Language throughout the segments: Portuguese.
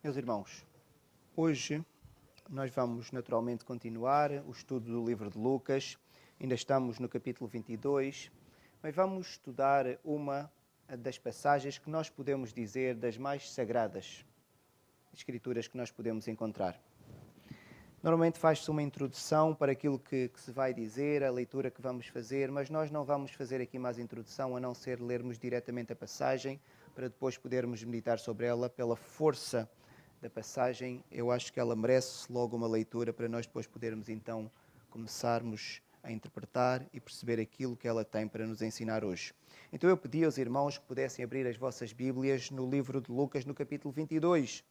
Meus irmãos, hoje nós vamos naturalmente continuar o estudo do livro de Lucas. Ainda estamos no capítulo 22, mas vamos estudar uma das passagens que nós podemos dizer das mais sagradas escrituras que nós podemos encontrar. Normalmente faz-se uma introdução para aquilo que, que, se vai dizer, a leitura que vamos fazer, mas nós não vamos fazer aqui mais introdução a não ser lermos diretamente a passagem para depois podermos meditar sobre ela pela força da passagem, eu acho que ela merece logo uma leitura para nós depois podermos então começarmos a interpretar e perceber aquilo que ela tem para nos ensinar hoje. Então eu pedi aos irmãos que pudessem abrir as vossas Bíblias no livro de Lucas, no capítulo 22.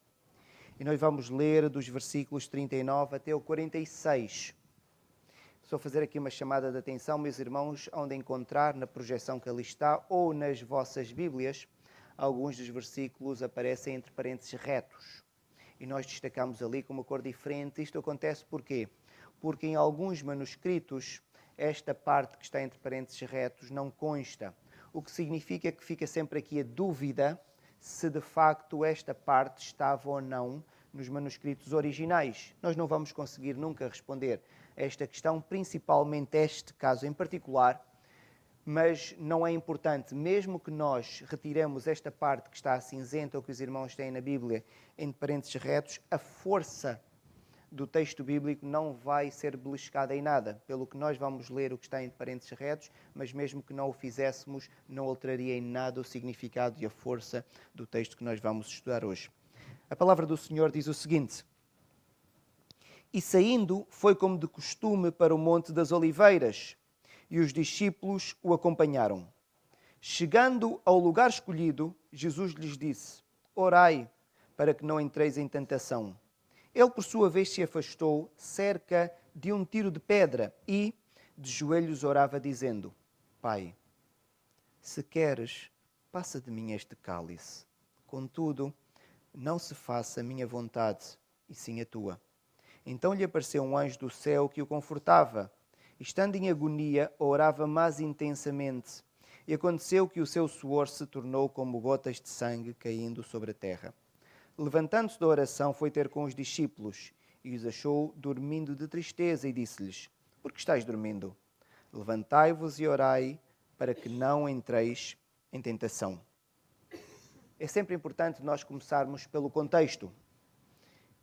E nós vamos ler dos versículos 39 até o 46. Estou a fazer aqui uma chamada de atenção, meus irmãos, onde encontrar na projeção que ali está ou nas vossas Bíblias, alguns dos versículos aparecem entre parênteses retos e nós destacamos ali com uma cor diferente. Isto acontece porquê? Porque em alguns manuscritos esta parte que está entre parênteses retos não consta, o que significa que fica sempre aqui a dúvida se de facto esta parte estava ou não nos manuscritos originais. Nós não vamos conseguir nunca responder a esta questão, principalmente este caso em particular, mas não é importante, mesmo que nós retiremos esta parte que está cinzenta ou que os irmãos têm na Bíblia em parênteses retos, a força do texto bíblico não vai ser beliscada em nada. Pelo que nós vamos ler o que está em parênteses retos, mas mesmo que não o fizéssemos, não alteraria em nada o significado e a força do texto que nós vamos estudar hoje. A palavra do Senhor diz o seguinte: E saindo, foi como de costume para o Monte das Oliveiras e os discípulos o acompanharam. Chegando ao lugar escolhido, Jesus lhes disse: Orai, para que não entreis em tentação. Ele, por sua vez, se afastou cerca de um tiro de pedra e, de joelhos, orava, dizendo: Pai, se queres, passa de mim este cálice. Contudo, não se faça a minha vontade, e sim a tua. Então lhe apareceu um anjo do céu que o confortava estando em agonia, orava mais intensamente. E aconteceu que o seu suor se tornou como gotas de sangue caindo sobre a terra. Levantando-se da oração, foi ter com os discípulos e os achou dormindo de tristeza e disse-lhes: Por que estáis dormindo? Levantai-vos e orai para que não entreis em tentação. É sempre importante nós começarmos pelo contexto.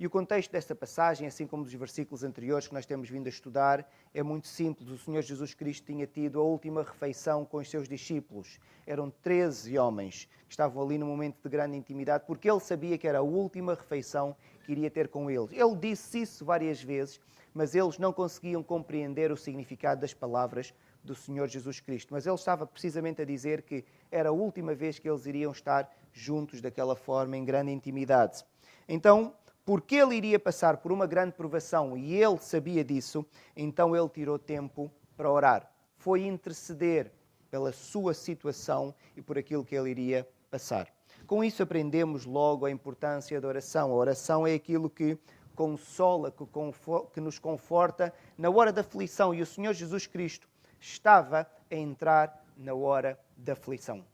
E o contexto desta passagem, assim como dos versículos anteriores que nós temos vindo a estudar, é muito simples. O Senhor Jesus Cristo tinha tido a última refeição com os seus discípulos. Eram 13 homens que estavam ali num momento de grande intimidade, porque ele sabia que era a última refeição que iria ter com eles. Ele disse isso várias vezes, mas eles não conseguiam compreender o significado das palavras do Senhor Jesus Cristo. Mas ele estava precisamente a dizer que era a última vez que eles iriam estar juntos daquela forma, em grande intimidade. Então, porque ele iria passar por uma grande provação e ele sabia disso, então ele tirou tempo para orar. Foi interceder pela sua situação e por aquilo que ele iria passar. Com isso aprendemos logo a importância da oração. A oração é aquilo que consola, que, que nos conforta na hora da aflição. E o Senhor Jesus Cristo estava a entrar na hora da aflição.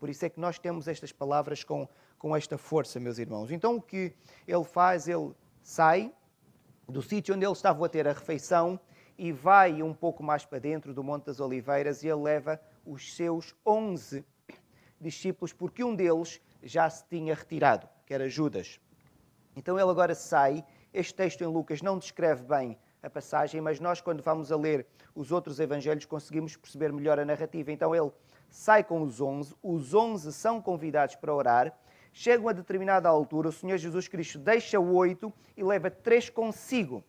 Por isso é que nós temos estas palavras com com esta força, meus irmãos. Então o que ele faz? Ele sai do sítio onde eles estavam a ter a refeição e vai um pouco mais para dentro do Monte das Oliveiras e ele leva os seus onze discípulos, porque um deles já se tinha retirado, que era Judas. Então ele agora sai. Este texto em Lucas não descreve bem a passagem, mas nós, quando vamos a ler os outros evangelhos, conseguimos perceber melhor a narrativa. Então ele sai com os onze, os onze são convidados para orar Chega a determinada altura, o Senhor Jesus Cristo deixa oito e leva três consigo: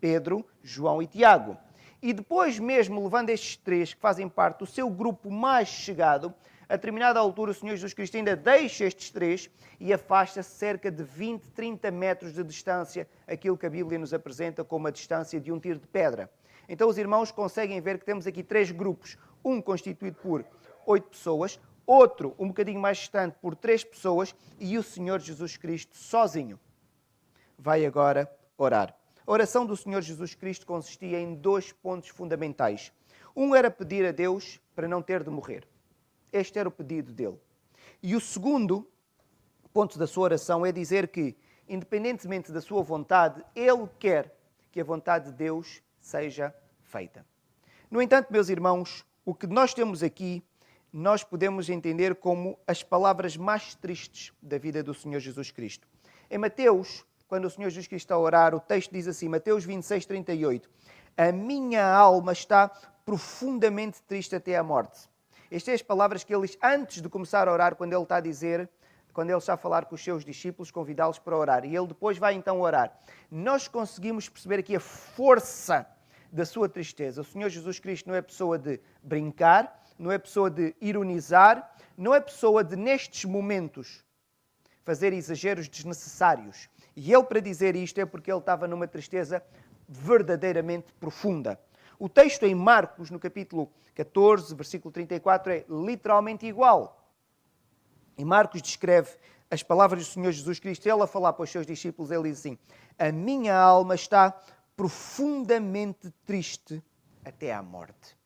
Pedro, João e Tiago. E depois, mesmo levando estes três, que fazem parte do seu grupo mais chegado, a determinada altura, o Senhor Jesus Cristo ainda deixa estes três e afasta cerca de 20, 30 metros de distância, aquilo que a Bíblia nos apresenta como a distância de um tiro de pedra. Então, os irmãos conseguem ver que temos aqui três grupos: um constituído por oito pessoas, outro um bocadinho mais distante por três pessoas e o Senhor Jesus Cristo sozinho vai agora orar. A oração do Senhor Jesus Cristo consistia em dois pontos fundamentais. Um era pedir a Deus para não ter de morrer. Este era o pedido dele. E o segundo ponto da sua oração é dizer que, independentemente da sua vontade, ele quer que a vontade de Deus seja feita. No entanto, meus irmãos, o que nós temos aqui, nós podemos entender como as palavras mais tristes da vida do Senhor Jesus Cristo. Em Mateus, quando o Senhor Jesus Cristo está a orar, o texto diz assim, Mateus 26, 38, A minha alma está profundamente triste até à morte. Estas são as palavras que ele diz antes de começar a orar, quando ele está a dizer, quando ele está a falar com os seus discípulos, convidá-los para orar. E ele depois vai então orar. Nós conseguimos perceber aqui a força da sua tristeza. O Senhor Jesus Cristo não é pessoa de brincar, não é pessoa de ironizar, não é pessoa de, nestes momentos, fazer exageros desnecessários. E ele, para dizer isto, é porque ele estava numa tristeza verdadeiramente profunda. O texto em Marcos, no capítulo 14, versículo 34, é literalmente igual. E Marcos descreve as palavras do Senhor Jesus Cristo, ele a falar para os seus discípulos, ele diz assim: A minha alma está profundamente triste até à morte.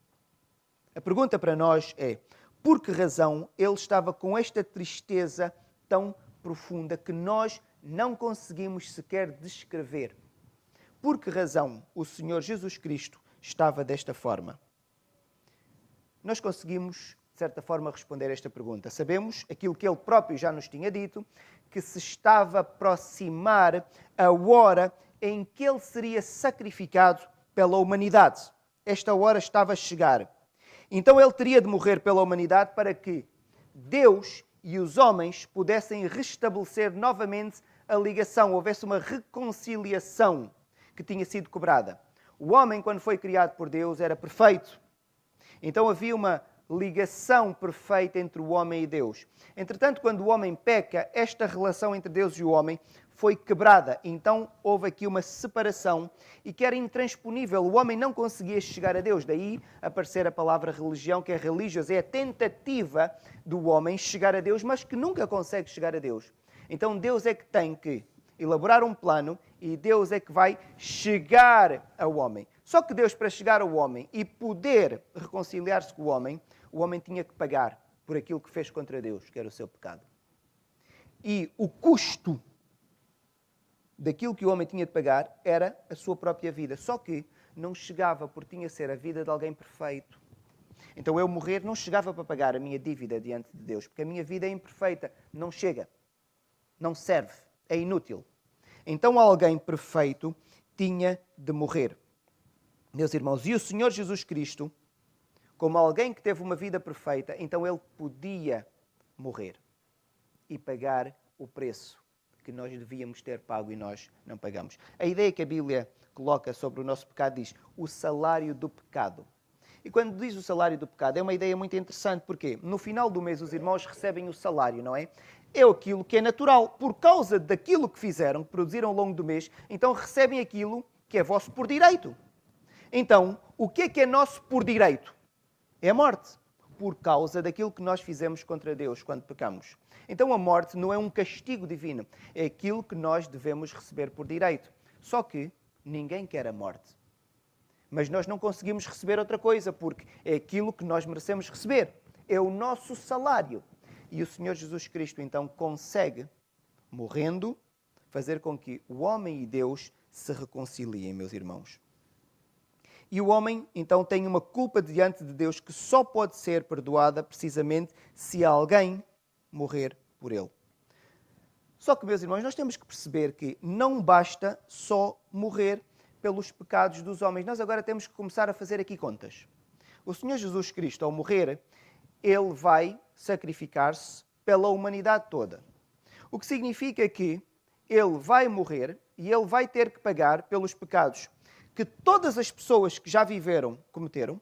A pergunta para nós é: por que razão ele estava com esta tristeza tão profunda que nós não conseguimos sequer descrever? Por que razão o Senhor Jesus Cristo estava desta forma? Nós conseguimos, de certa forma, responder esta pergunta. Sabemos aquilo que ele próprio já nos tinha dito, que se estava a aproximar a hora em que ele seria sacrificado pela humanidade. Esta hora estava a chegar. Então ele teria de morrer pela humanidade para que Deus e os homens pudessem restabelecer novamente a ligação, houvesse uma reconciliação que tinha sido cobrada. O homem, quando foi criado por Deus, era perfeito. Então havia uma ligação perfeita entre o homem e Deus. Entretanto, quando o homem peca, esta relação entre Deus e o homem foi quebrada. Então houve aqui uma separação e que era intransponível. O homem não conseguia chegar a Deus. Daí aparecer a palavra religião, que é religiosa, é a tentativa do homem chegar a Deus, mas que nunca consegue chegar a Deus. Então Deus é que tem que elaborar um plano e Deus é que vai chegar ao homem. Só que Deus, para chegar ao homem e poder reconciliar-se com o homem, o homem tinha que pagar por aquilo que fez contra Deus, que era o seu pecado. E o custo daquilo que o homem tinha de pagar era a sua própria vida. Só que não chegava porque tinha ser a vida de alguém perfeito. Então eu morrer não chegava para pagar a minha dívida diante de Deus, porque a minha vida é imperfeita, não chega, não serve, é inútil. Então alguém perfeito tinha de morrer. Meus irmãos, e o Senhor Jesus Cristo, como alguém que teve uma vida perfeita, então ele podia morrer e pagar o preço que nós devíamos ter pago e nós não pagamos. A ideia que a Bíblia coloca sobre o nosso pecado diz o salário do pecado. E quando diz o salário do pecado, é uma ideia muito interessante, porque no final do mês os irmãos recebem o salário, não é? É aquilo que é natural. Por causa daquilo que fizeram, que produziram ao longo do mês, então recebem aquilo que é vosso por direito. Então, o que é que é nosso por direito? É a morte. Por causa daquilo que nós fizemos contra Deus quando pecamos. Então a morte não é um castigo divino, é aquilo que nós devemos receber por direito. Só que ninguém quer a morte. Mas nós não conseguimos receber outra coisa, porque é aquilo que nós merecemos receber. É o nosso salário. E o Senhor Jesus Cristo então consegue, morrendo, fazer com que o homem e Deus se reconciliem, meus irmãos. E o homem então tem uma culpa diante de Deus que só pode ser perdoada precisamente se alguém morrer por ele. Só que, meus irmãos, nós temos que perceber que não basta só morrer pelos pecados dos homens. Nós agora temos que começar a fazer aqui contas. O Senhor Jesus Cristo, ao morrer, ele vai sacrificar-se pela humanidade toda. O que significa que ele vai morrer e ele vai ter que pagar pelos pecados que todas as pessoas que já viveram cometeram,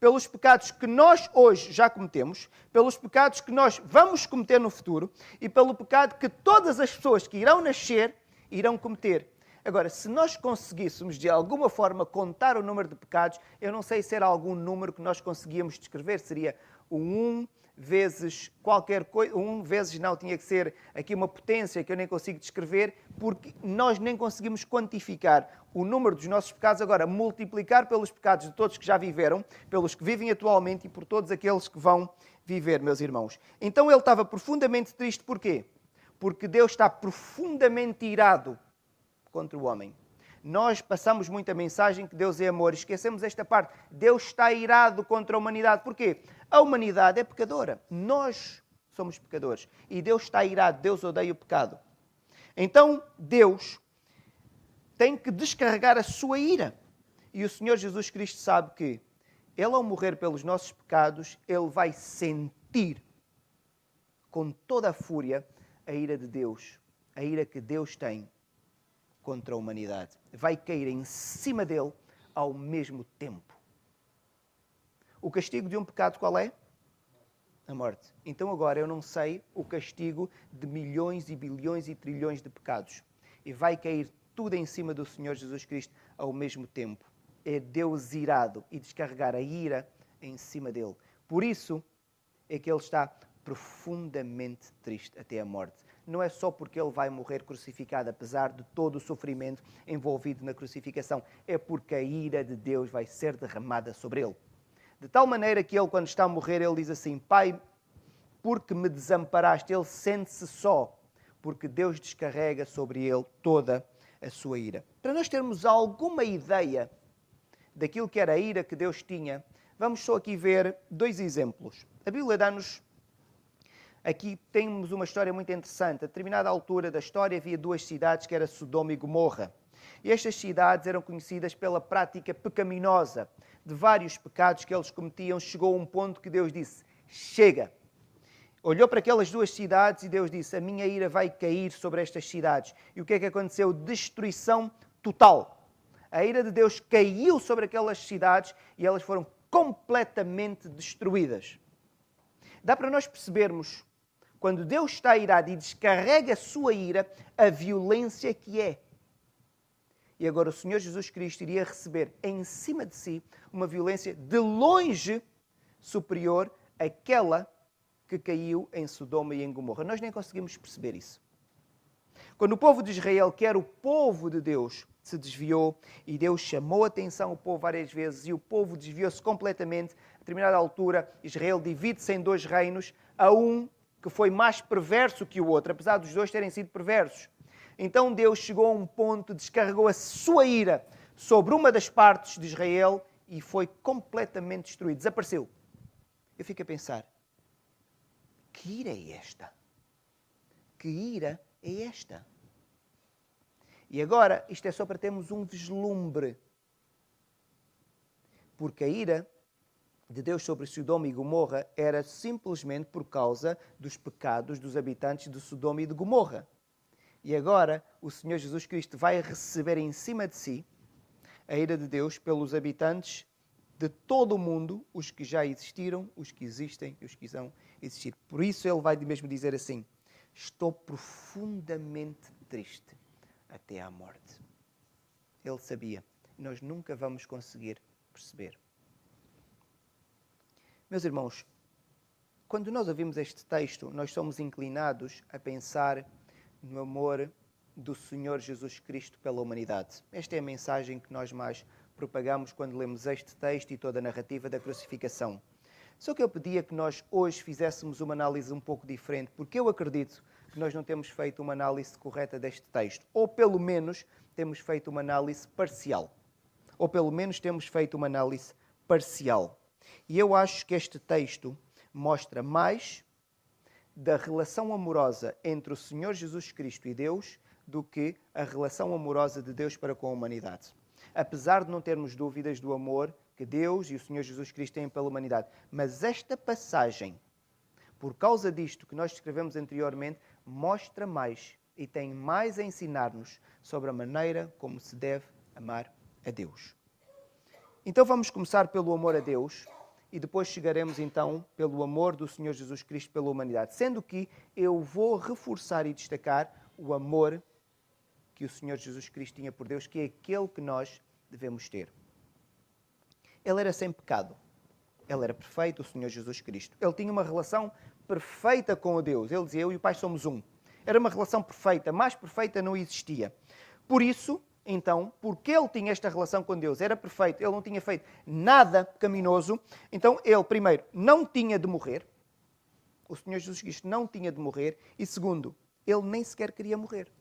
pelos pecados que nós hoje já cometemos, pelos pecados que nós vamos cometer no futuro e pelo pecado que todas as pessoas que irão nascer irão cometer. Agora, se nós conseguíssemos de alguma forma contar o número de pecados, eu não sei se era algum número que nós conseguíamos descrever, seria o 1 vezes qualquer coisa, 1 vezes não, tinha que ser aqui uma potência que eu nem consigo descrever, porque nós nem conseguimos quantificar o número dos nossos pecados, agora multiplicar pelos pecados de todos que já viveram, pelos que vivem atualmente e por todos aqueles que vão viver, meus irmãos. Então ele estava profundamente triste, porquê? porque Deus está profundamente irado contra o homem. Nós passamos muita mensagem que Deus é amor, esquecemos esta parte. Deus está irado contra a humanidade. Porquê? A humanidade é pecadora. Nós somos pecadores. E Deus está irado, Deus odeia o pecado. Então, Deus tem que descarregar a sua ira. E o Senhor Jesus Cristo sabe que Ele, ao morrer pelos nossos pecados, Ele vai sentir com toda a fúria a ira de Deus, a ira que Deus tem contra a humanidade. Vai cair em cima dele ao mesmo tempo. O castigo de um pecado qual é? A morte. Então agora eu não sei o castigo de milhões e bilhões e trilhões de pecados. E vai cair tudo em cima do Senhor Jesus Cristo ao mesmo tempo. É Deus irado e descarregar a ira em cima dele. Por isso é que ele está profundamente triste até a morte. Não é só porque ele vai morrer crucificado, apesar de todo o sofrimento envolvido na crucificação, é porque a ira de Deus vai ser derramada sobre ele. De tal maneira que ele, quando está a morrer, ele diz assim: Pai, porque me desamparaste? Ele sente-se só, porque Deus descarrega sobre ele toda a sua ira. Para nós termos alguma ideia daquilo que era a ira que Deus tinha, vamos só aqui ver dois exemplos. A Bíblia dá-nos. Aqui temos uma história muito interessante. A determinada altura da história havia duas cidades que eram Sodoma e Gomorra. E estas cidades eram conhecidas pela prática pecaminosa de vários pecados que eles cometiam. Chegou a um ponto que Deus disse: Chega, olhou para aquelas duas cidades e Deus disse: A minha ira vai cair sobre estas cidades. E o que é que aconteceu? Destruição total. A ira de Deus caiu sobre aquelas cidades e elas foram completamente destruídas. Dá para nós percebermos, quando Deus está irado e descarrega a sua ira, a violência que é. E agora o Senhor Jesus Cristo iria receber em cima de si uma violência de longe superior àquela que caiu em Sodoma e em Gomorra. Nós nem conseguimos perceber isso. Quando o povo de Israel, que era o povo de Deus, se desviou e Deus chamou a atenção ao povo várias vezes e o povo desviou-se completamente, a determinada altura, Israel divide-se em dois reinos, a um que foi mais perverso que o outro, apesar dos dois terem sido perversos. Então Deus chegou a um ponto, descarregou a sua ira sobre uma das partes de Israel e foi completamente destruído, desapareceu. Eu fico a pensar, que ira é esta? Que ira é esta? E agora, isto é só para termos um vislumbre. Porque a ira de Deus sobre Sodoma e Gomorra era simplesmente por causa dos pecados dos habitantes de Sodoma e de Gomorra. E agora o Senhor Jesus Cristo vai receber em cima de si a ira de Deus pelos habitantes de todo o mundo, os que já existiram, os que existem e os que vão existir. Por isso ele vai mesmo dizer assim: Estou profundamente triste até à morte. Ele sabia. Nós nunca vamos conseguir perceber. Meus irmãos, quando nós ouvimos este texto, nós somos inclinados a pensar no amor do Senhor Jesus Cristo pela humanidade. Esta é a mensagem que nós mais propagamos quando lemos este texto e toda a narrativa da crucificação. Só que eu pedia que nós hoje fizéssemos uma análise um pouco diferente, porque eu acredito que nós não temos feito uma análise correta deste texto, ou pelo menos temos feito uma análise parcial. Ou pelo menos temos feito uma análise parcial. E eu acho que este texto mostra mais da relação amorosa entre o Senhor Jesus Cristo e Deus do que a relação amorosa de Deus para com a humanidade apesar de não termos dúvidas do amor que Deus e o Senhor Jesus Cristo têm pela humanidade. Mas esta passagem, por causa disto que nós escrevemos anteriormente, mostra mais e tem mais a ensinar-nos sobre a maneira como se deve amar a Deus. Então vamos começar pelo amor a Deus e depois chegaremos então pelo amor do Senhor Jesus Cristo pela humanidade. Sendo que eu vou reforçar e destacar o amor que o Senhor Jesus Cristo tinha por Deus, que é aquele que nós devemos ter. Ele era sem pecado. Ele era perfeito, o Senhor Jesus Cristo. Ele tinha uma relação perfeita com o Deus. Ele dizia: Eu e o Pai somos um. Era uma relação perfeita, mais perfeita não existia. Por isso, então, porque ele tinha esta relação com Deus, era perfeito, ele não tinha feito nada pecaminoso, então ele, primeiro, não tinha de morrer. O Senhor Jesus Cristo não tinha de morrer. E segundo, ele nem sequer queria morrer.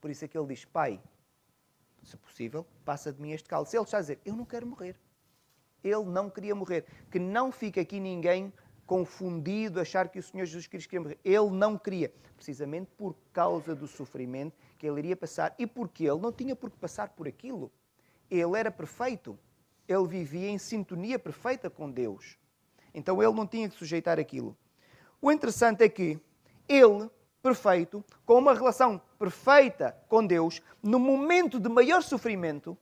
Por isso é que ele diz: Pai, se possível, passa de mim este cálice. Ele está a dizer: Eu não quero morrer. Ele não queria morrer. Que não fique aqui ninguém confundido, achar que o Senhor Jesus Cristo queria morrer. Ele não queria, precisamente por causa do sofrimento que ele iria passar e porque ele não tinha por que passar por aquilo. Ele era perfeito. Ele vivia em sintonia perfeita com Deus. Então ele não tinha que sujeitar aquilo. O interessante é que ele, perfeito, com uma relação perfeita com Deus, no momento de maior sofrimento,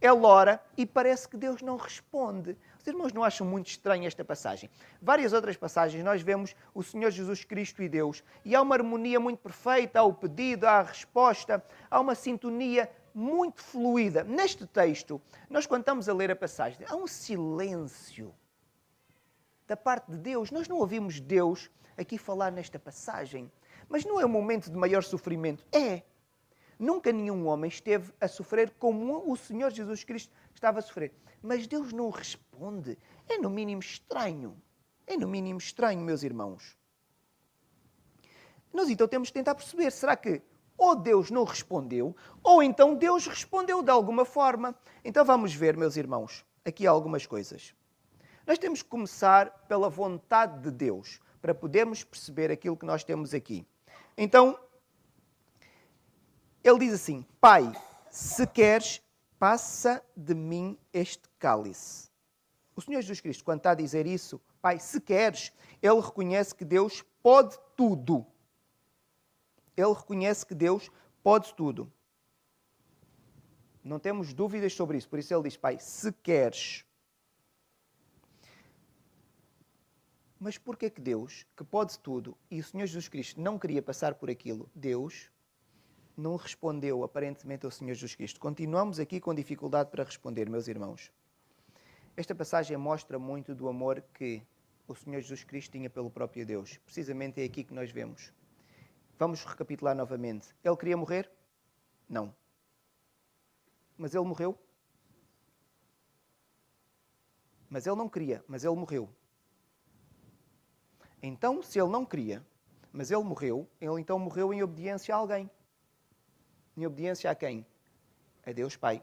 ele ora e parece que Deus não responde. Os irmãos não acham muito estranha esta passagem? Várias outras passagens nós vemos o Senhor Jesus Cristo e Deus e há uma harmonia muito perfeita, há o pedido, há a resposta, há uma sintonia muito fluida. Neste texto, nós quando estamos a ler a passagem, há um silêncio da parte de Deus. Nós não ouvimos Deus aqui falar nesta passagem. Mas não é um momento de maior sofrimento. É. Nunca nenhum homem esteve a sofrer como o Senhor Jesus Cristo estava a sofrer. Mas Deus não responde. É no mínimo estranho. É no mínimo estranho, meus irmãos. Nós então temos que tentar perceber: será que ou Deus não respondeu, ou então Deus respondeu de alguma forma? Então vamos ver, meus irmãos, aqui algumas coisas. Nós temos que começar pela vontade de Deus, para podermos perceber aquilo que nós temos aqui. Então, ele diz assim: Pai, se queres, passa de mim este cálice. O Senhor Jesus Cristo, quando está a dizer isso, Pai, se queres, ele reconhece que Deus pode tudo. Ele reconhece que Deus pode tudo. Não temos dúvidas sobre isso. Por isso ele diz: Pai, se queres. Mas porquê que Deus, que pode tudo, e o Senhor Jesus Cristo não queria passar por aquilo, Deus não respondeu aparentemente ao Senhor Jesus Cristo. Continuamos aqui com dificuldade para responder, meus irmãos. Esta passagem mostra muito do amor que o Senhor Jesus Cristo tinha pelo próprio Deus. Precisamente é aqui que nós vemos. Vamos recapitular novamente. Ele queria morrer? Não. Mas ele morreu? Mas ele não queria, mas ele morreu. Então, se ele não queria, mas ele morreu, ele então morreu em obediência a alguém. Em obediência a quem? A Deus Pai.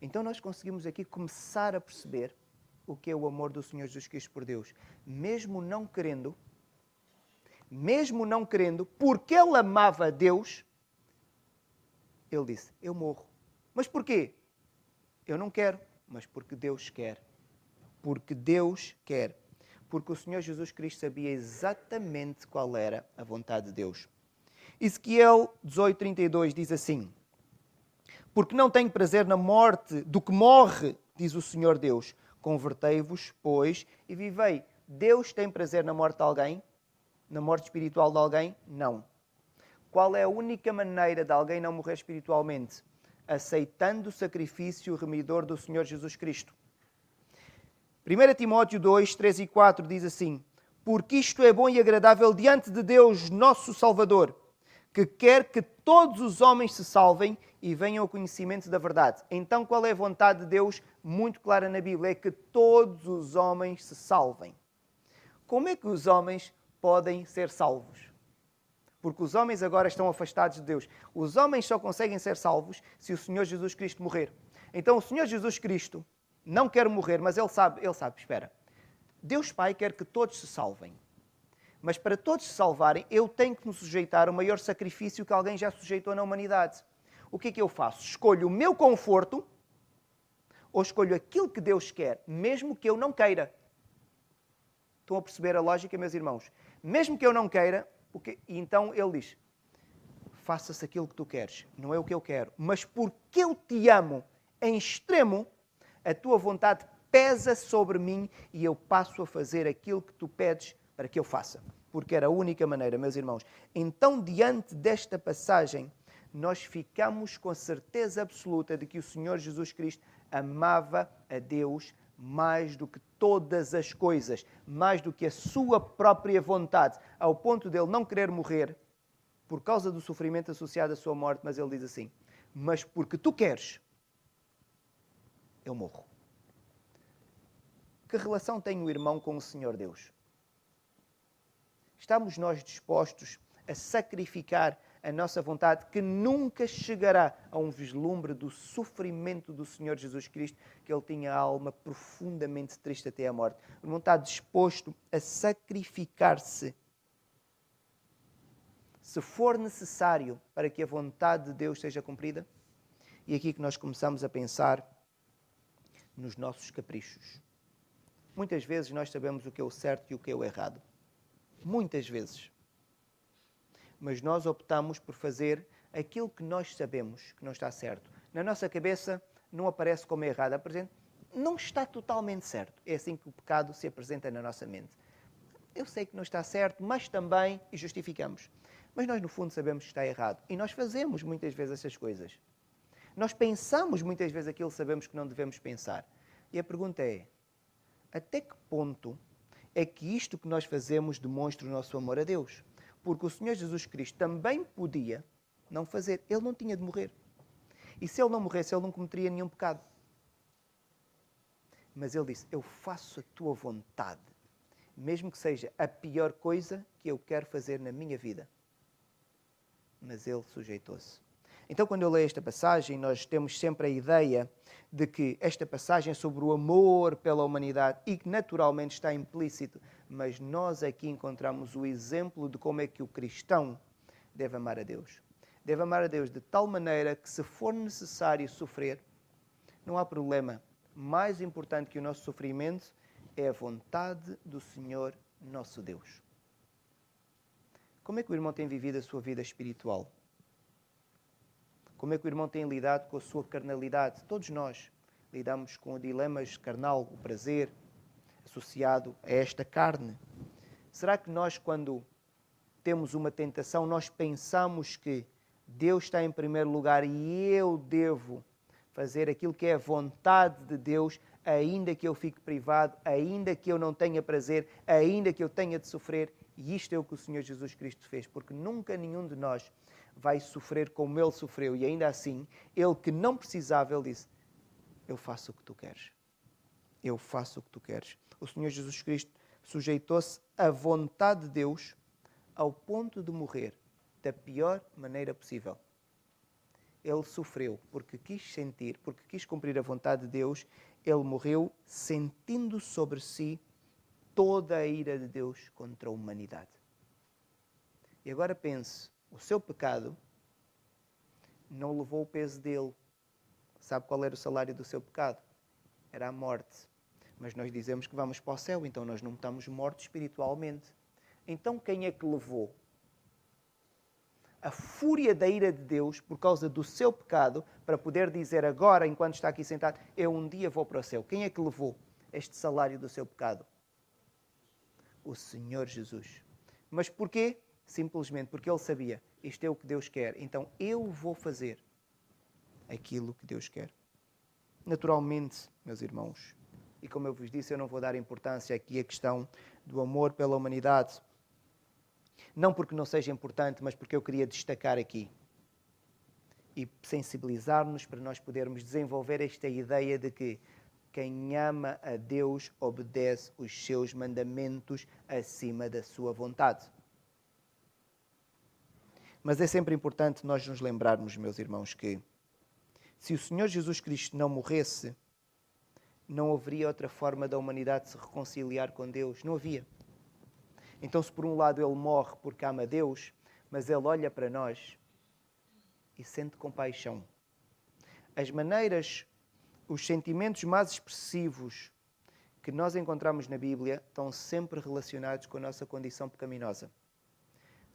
Então nós conseguimos aqui começar a perceber o que é o amor do Senhor Jesus Cristo por Deus. Mesmo não querendo, mesmo não querendo, porque ele amava a Deus, ele disse: Eu morro. Mas porquê? Eu não quero, mas porque Deus quer. Porque Deus quer. Porque o Senhor Jesus Cristo sabia exatamente qual era a vontade de Deus. Ezequiel 18:32 diz assim: Porque não tenho prazer na morte do que morre, diz o Senhor Deus. Convertei-vos, pois, e vivei. Deus tem prazer na morte de alguém? Na morte espiritual de alguém? Não. Qual é a única maneira de alguém não morrer espiritualmente? Aceitando o sacrifício remidor do Senhor Jesus Cristo. 1 Timóteo 2, 3 e 4 diz assim: Porque isto é bom e agradável diante de Deus, nosso Salvador que quer que todos os homens se salvem e venham ao conhecimento da verdade. Então, qual é a vontade de Deus muito clara na Bíblia? É que todos os homens se salvem. Como é que os homens podem ser salvos? Porque os homens agora estão afastados de Deus. Os homens só conseguem ser salvos se o Senhor Jesus Cristo morrer. Então, o Senhor Jesus Cristo não quer morrer, mas ele sabe, ele sabe, espera. Deus Pai quer que todos se salvem. Mas para todos se salvarem, eu tenho que me sujeitar ao maior sacrifício que alguém já sujeitou na humanidade. O que é que eu faço? Escolho o meu conforto ou escolho aquilo que Deus quer, mesmo que eu não queira. Estão a perceber a lógica, meus irmãos? Mesmo que eu não queira, porque... então ele diz: faça-se aquilo que tu queres, não é o que eu quero, mas porque eu te amo em extremo, a tua vontade pesa sobre mim e eu passo a fazer aquilo que tu pedes para que eu faça, porque era a única maneira, meus irmãos. Então, diante desta passagem, nós ficamos com a certeza absoluta de que o Senhor Jesus Cristo amava a Deus mais do que todas as coisas, mais do que a sua própria vontade, ao ponto de ele não querer morrer por causa do sofrimento associado à sua morte, mas ele diz assim: Mas porque tu queres, eu morro. Que relação tem o irmão com o Senhor Deus? Estamos nós dispostos a sacrificar a nossa vontade, que nunca chegará a um vislumbre do sofrimento do Senhor Jesus Cristo, que ele tinha a alma profundamente triste até a morte. O irmão está disposto a sacrificar-se. Se for necessário para que a vontade de Deus seja cumprida. E aqui que nós começamos a pensar nos nossos caprichos. Muitas vezes nós sabemos o que é o certo e o que é o errado. Muitas vezes mas nós optamos por fazer aquilo que nós sabemos que não está certo. Na nossa cabeça não aparece como errado, apresenta, não está totalmente certo. É assim que o pecado se apresenta na nossa mente. Eu sei que não está certo, mas também e justificamos. Mas nós no fundo sabemos que está errado e nós fazemos muitas vezes essas coisas. Nós pensamos muitas vezes aquilo que sabemos que não devemos pensar. E a pergunta é: até que ponto é que isto que nós fazemos demonstra o nosso amor a Deus? Porque o Senhor Jesus Cristo também podia não fazer. Ele não tinha de morrer. E se ele não morresse, ele não cometeria nenhum pecado. Mas ele disse: Eu faço a tua vontade, mesmo que seja a pior coisa que eu quero fazer na minha vida. Mas ele sujeitou-se. Então, quando eu leio esta passagem, nós temos sempre a ideia de que esta passagem é sobre o amor pela humanidade e que naturalmente está implícito, mas nós aqui encontramos o exemplo de como é que o cristão deve amar a Deus. Deve amar a Deus de tal maneira que, se for necessário sofrer, não há problema. Mais importante que o nosso sofrimento é a vontade do Senhor nosso Deus. Como é que o irmão tem vivido a sua vida espiritual? Como é que o irmão tem lidado com a sua carnalidade? Todos nós lidamos com dilemas carnal, o prazer associado a esta carne. Será que nós, quando temos uma tentação, nós pensamos que Deus está em primeiro lugar e eu devo fazer aquilo que é a vontade de Deus, ainda que eu fique privado, ainda que eu não tenha prazer, ainda que eu tenha de sofrer? E isto é o que o Senhor Jesus Cristo fez, porque nunca nenhum de nós vai sofrer como ele sofreu. E ainda assim, ele que não precisava, ele disse: Eu faço o que tu queres. Eu faço o que tu queres. O Senhor Jesus Cristo sujeitou-se à vontade de Deus ao ponto de morrer da pior maneira possível. Ele sofreu porque quis sentir, porque quis cumprir a vontade de Deus. Ele morreu sentindo sobre si toda a ira de Deus contra a humanidade. E agora pense o seu pecado não levou o peso dele. Sabe qual era o salário do seu pecado? Era a morte. Mas nós dizemos que vamos para o céu, então nós não estamos mortos espiritualmente. Então quem é que levou a fúria da ira de Deus por causa do seu pecado para poder dizer agora, enquanto está aqui sentado, eu um dia vou para o céu? Quem é que levou este salário do seu pecado? O Senhor Jesus. Mas porquê? Simplesmente porque ele sabia isto é o que Deus quer, então eu vou fazer aquilo que Deus quer. Naturalmente, meus irmãos, e como eu vos disse, eu não vou dar importância aqui à questão do amor pela humanidade. Não porque não seja importante, mas porque eu queria destacar aqui e sensibilizar-nos para nós podermos desenvolver esta ideia de que quem ama a Deus obedece os seus mandamentos acima da sua vontade. Mas é sempre importante nós nos lembrarmos, meus irmãos, que se o Senhor Jesus Cristo não morresse, não haveria outra forma da humanidade se reconciliar com Deus. Não havia. Então, se por um lado ele morre porque ama Deus, mas ele olha para nós e sente compaixão. As maneiras, os sentimentos mais expressivos que nós encontramos na Bíblia estão sempre relacionados com a nossa condição pecaminosa.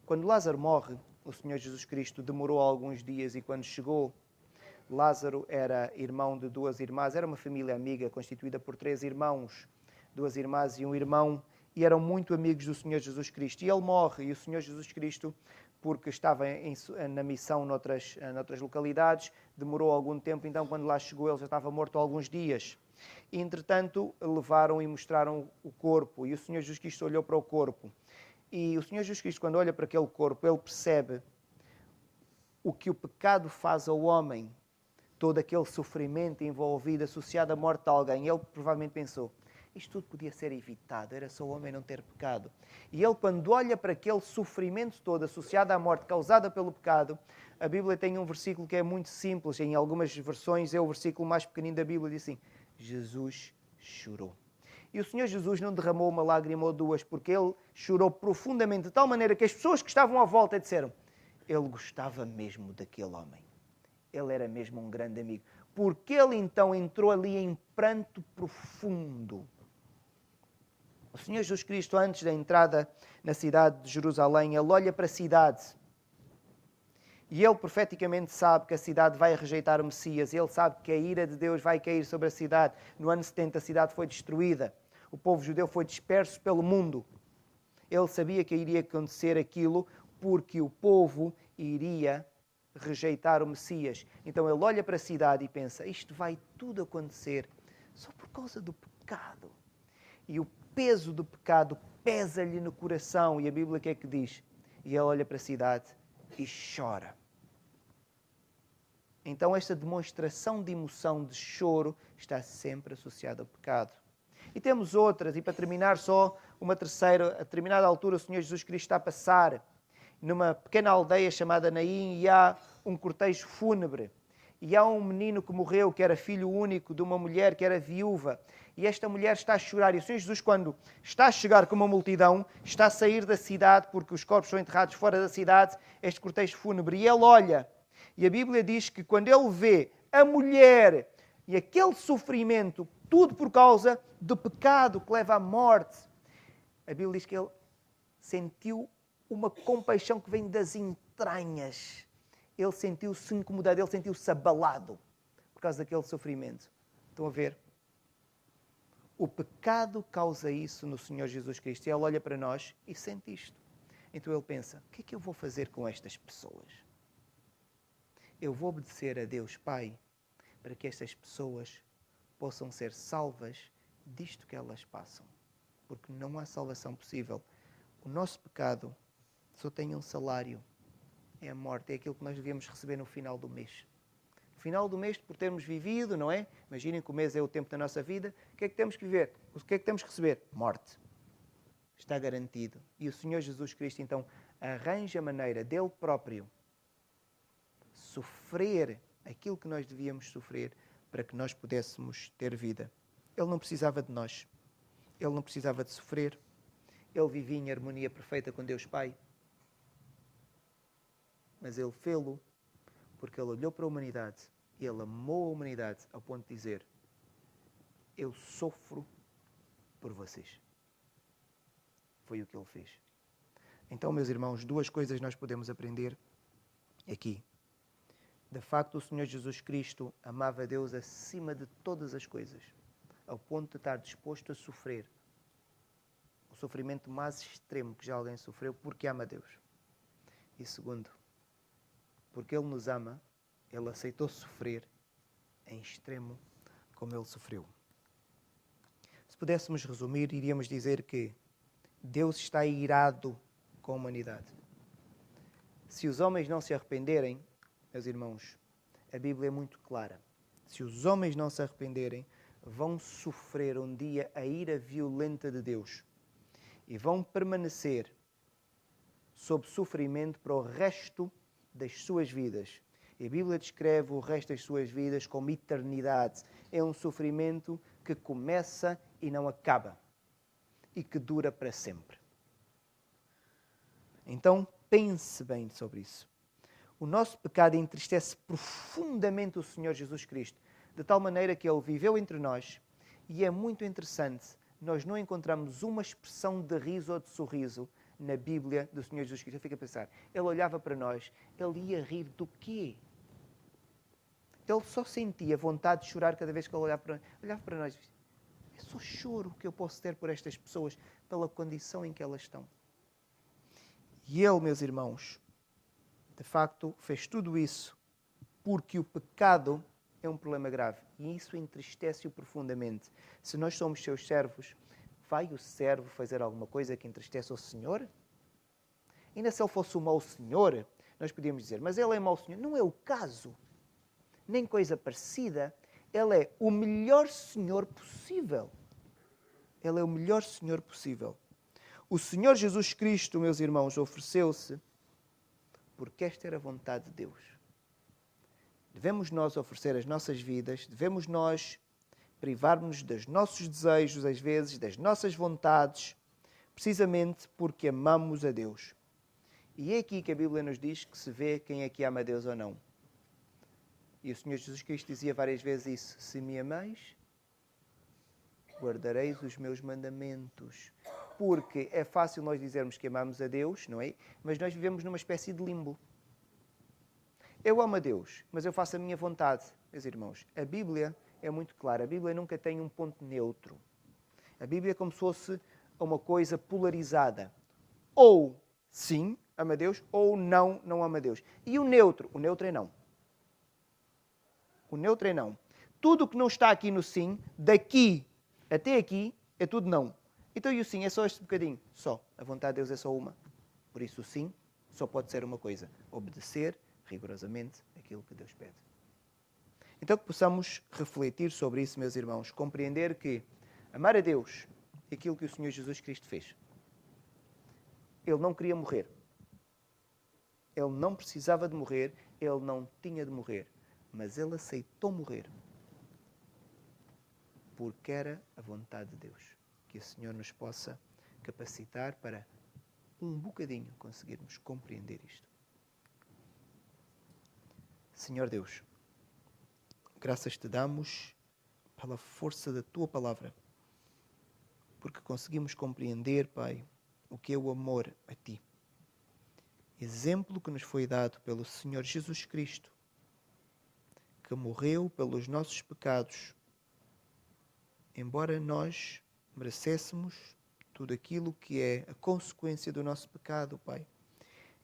Quando Lázaro morre, o Senhor Jesus Cristo demorou alguns dias e quando chegou, Lázaro era irmão de duas irmãs, era uma família amiga constituída por três irmãos, duas irmãs e um irmão, e eram muito amigos do Senhor Jesus Cristo. E ele morre, e o Senhor Jesus Cristo, porque estava em, na missão noutras, noutras localidades, demorou algum tempo, então quando lá chegou ele já estava morto há alguns dias. E, entretanto, levaram e mostraram o corpo, e o Senhor Jesus Cristo olhou para o corpo e o Senhor Jesus Cristo, quando olha para aquele corpo, ele percebe o que o pecado faz ao homem, todo aquele sofrimento envolvido, associado à morte de alguém. Ele provavelmente pensou: isto tudo podia ser evitado, era só o homem não ter pecado. E ele, quando olha para aquele sofrimento todo associado à morte causada pelo pecado, a Bíblia tem um versículo que é muito simples, em algumas versões é o versículo mais pequenino da Bíblia, diz assim: Jesus chorou. E o Senhor Jesus não derramou uma lágrima ou duas, porque ele chorou profundamente, de tal maneira que as pessoas que estavam à volta disseram: Ele gostava mesmo daquele homem. Ele era mesmo um grande amigo. Porque ele então entrou ali em pranto profundo. O Senhor Jesus Cristo, antes da entrada na cidade de Jerusalém, ele olha para a cidade. E ele profeticamente sabe que a cidade vai rejeitar o Messias. Ele sabe que a ira de Deus vai cair sobre a cidade. No ano 70, a cidade foi destruída. O povo judeu foi disperso pelo mundo. Ele sabia que iria acontecer aquilo porque o povo iria rejeitar o Messias. Então ele olha para a cidade e pensa: isto vai tudo acontecer só por causa do pecado. E o peso do pecado pesa-lhe no coração. E a Bíblia o que é que diz? E ele olha para a cidade e chora. Então, esta demonstração de emoção, de choro, está sempre associada ao pecado. E temos outras, e para terminar, só uma terceira. A determinada altura, o Senhor Jesus Cristo está a passar numa pequena aldeia chamada Naim e há um cortejo fúnebre. E há um menino que morreu, que era filho único de uma mulher que era viúva e esta mulher está a chorar. E o Senhor Jesus, quando está a chegar com uma multidão, está a sair da cidade, porque os corpos são enterrados fora da cidade, este cortejo fúnebre, e ele olha. E a Bíblia diz que quando ele vê a mulher e aquele sofrimento, tudo por causa do pecado que leva à morte, a Bíblia diz que ele sentiu uma compaixão que vem das entranhas. Ele sentiu-se incomodado, ele sentiu-se abalado por causa daquele sofrimento. Estão a ver? O pecado causa isso no Senhor Jesus Cristo. E Ele olha para nós e sente isto. Então ele pensa: o que é que eu vou fazer com estas pessoas? Eu vou obedecer a Deus Pai para que estas pessoas possam ser salvas disto que elas passam. Porque não há salvação possível. O nosso pecado só tem um salário: é a morte, é aquilo que nós devemos receber no final do mês final do mês, por termos vivido, não é? Imaginem que o mês é o tempo da nossa vida. O que é que temos que viver? O que é que temos que receber? Morte. Está garantido. E o Senhor Jesus Cristo, então, arranja a maneira dele próprio sofrer aquilo que nós devíamos sofrer para que nós pudéssemos ter vida. Ele não precisava de nós. Ele não precisava de sofrer. Ele vivia em harmonia perfeita com Deus Pai. Mas ele fê-lo porque ele olhou para a humanidade ele amou a humanidade ao ponto de dizer: Eu sofro por vocês. Foi o que ele fez. Então, meus irmãos, duas coisas nós podemos aprender aqui. De facto, o Senhor Jesus Cristo amava Deus acima de todas as coisas, ao ponto de estar disposto a sofrer o sofrimento mais extremo que já alguém sofreu, porque ama Deus. E segundo, porque Ele nos ama ele aceitou sofrer em extremo como ele sofreu. Se pudéssemos resumir, iríamos dizer que Deus está irado com a humanidade. Se os homens não se arrependerem, meus irmãos, a Bíblia é muito clara. Se os homens não se arrependerem, vão sofrer um dia a ira violenta de Deus e vão permanecer sob sofrimento para o resto das suas vidas e a Bíblia descreve o resto das suas vidas como eternidade. É um sofrimento que começa e não acaba e que dura para sempre. Então pense bem sobre isso. O nosso pecado entristece profundamente o Senhor Jesus Cristo, de tal maneira que Ele viveu entre nós e é muito interessante. Nós não encontramos uma expressão de riso ou de sorriso na Bíblia do Senhor Jesus Cristo. Eu fico a pensar, ele olhava para nós, ele ia rir do quê? Ele só sentia vontade de chorar cada vez que ele olhava para, olhava para nós. É só choro que eu posso ter por estas pessoas, pela condição em que elas estão. E ele, meus irmãos, de facto, fez tudo isso porque o pecado é um problema grave e isso entristece-o profundamente. Se nós somos seus servos, vai o servo fazer alguma coisa que entristece o Senhor? Ainda se ele fosse o mau Senhor, nós podíamos dizer, mas ele é mau Senhor. Não é o caso nem coisa parecida. Ele é o melhor Senhor possível. Ele é o melhor Senhor possível. O Senhor Jesus Cristo, meus irmãos, ofereceu-se porque esta era a vontade de Deus. Devemos nós oferecer as nossas vidas, devemos nós privar-nos dos nossos desejos, às vezes, das nossas vontades, precisamente porque amamos a Deus. E é aqui que a Bíblia nos diz que se vê quem é que ama a Deus ou não. E o Senhor Jesus Cristo dizia várias vezes isso: Se me ameis, guardareis os meus mandamentos. Porque é fácil nós dizermos que amamos a Deus, não é? Mas nós vivemos numa espécie de limbo. Eu amo a Deus, mas eu faço a minha vontade. Meus irmãos, a Bíblia é muito clara. A Bíblia nunca tem um ponto neutro. A Bíblia é como se fosse uma coisa polarizada. Ou sim, ama a Deus, ou não, não ama a Deus. E o neutro? O neutro é não. O neutro é não. Tudo que não está aqui no sim, daqui até aqui, é tudo não. Então, e o sim é só este bocadinho? Só. A vontade de Deus é só uma. Por isso, o sim só pode ser uma coisa: obedecer rigorosamente aquilo que Deus pede. Então, que possamos refletir sobre isso, meus irmãos, compreender que amar a Deus é aquilo que o Senhor Jesus Cristo fez. Ele não queria morrer. Ele não precisava de morrer, ele não tinha de morrer, mas ele aceitou morrer porque era a vontade de Deus. Que o Senhor nos possa capacitar para um bocadinho conseguirmos compreender isto. Senhor Deus, graças te damos pela força da tua palavra, porque conseguimos compreender, Pai, o que é o amor a ti exemplo que nos foi dado pelo Senhor Jesus Cristo, que morreu pelos nossos pecados, embora nós merecêssemos tudo aquilo que é a consequência do nosso pecado, Pai.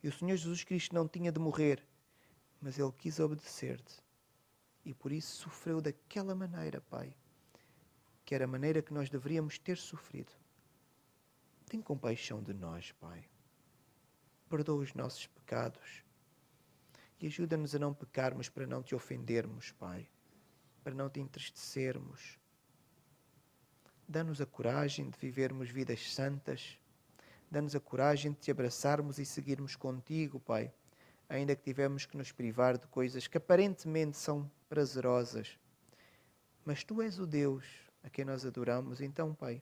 E o Senhor Jesus Cristo não tinha de morrer, mas ele quis obedecer-te. E por isso sofreu daquela maneira, Pai, que era a maneira que nós deveríamos ter sofrido. Tem compaixão de nós, Pai perdoa os nossos pecados e ajuda-nos a não pecarmos para não te ofendermos, Pai, para não te entristecermos. Dá-nos a coragem de vivermos vidas santas, dá-nos a coragem de te abraçarmos e seguirmos contigo, Pai, ainda que tivemos que nos privar de coisas que aparentemente são prazerosas. Mas tu és o Deus a quem nós adoramos, então, Pai,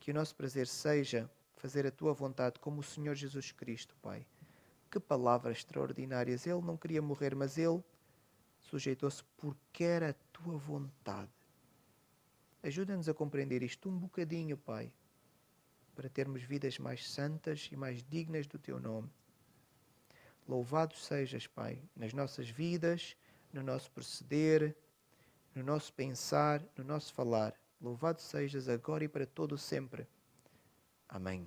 que o nosso prazer seja fazer a tua vontade como o Senhor Jesus Cristo, Pai. Que palavras extraordinárias. Ele não queria morrer, mas ele sujeitou-se porque era a tua vontade. Ajuda-nos a compreender isto um bocadinho, Pai, para termos vidas mais santas e mais dignas do teu nome. Louvado sejas, Pai, nas nossas vidas, no nosso proceder, no nosso pensar, no nosso falar. Louvado sejas agora e para todo sempre. Amém.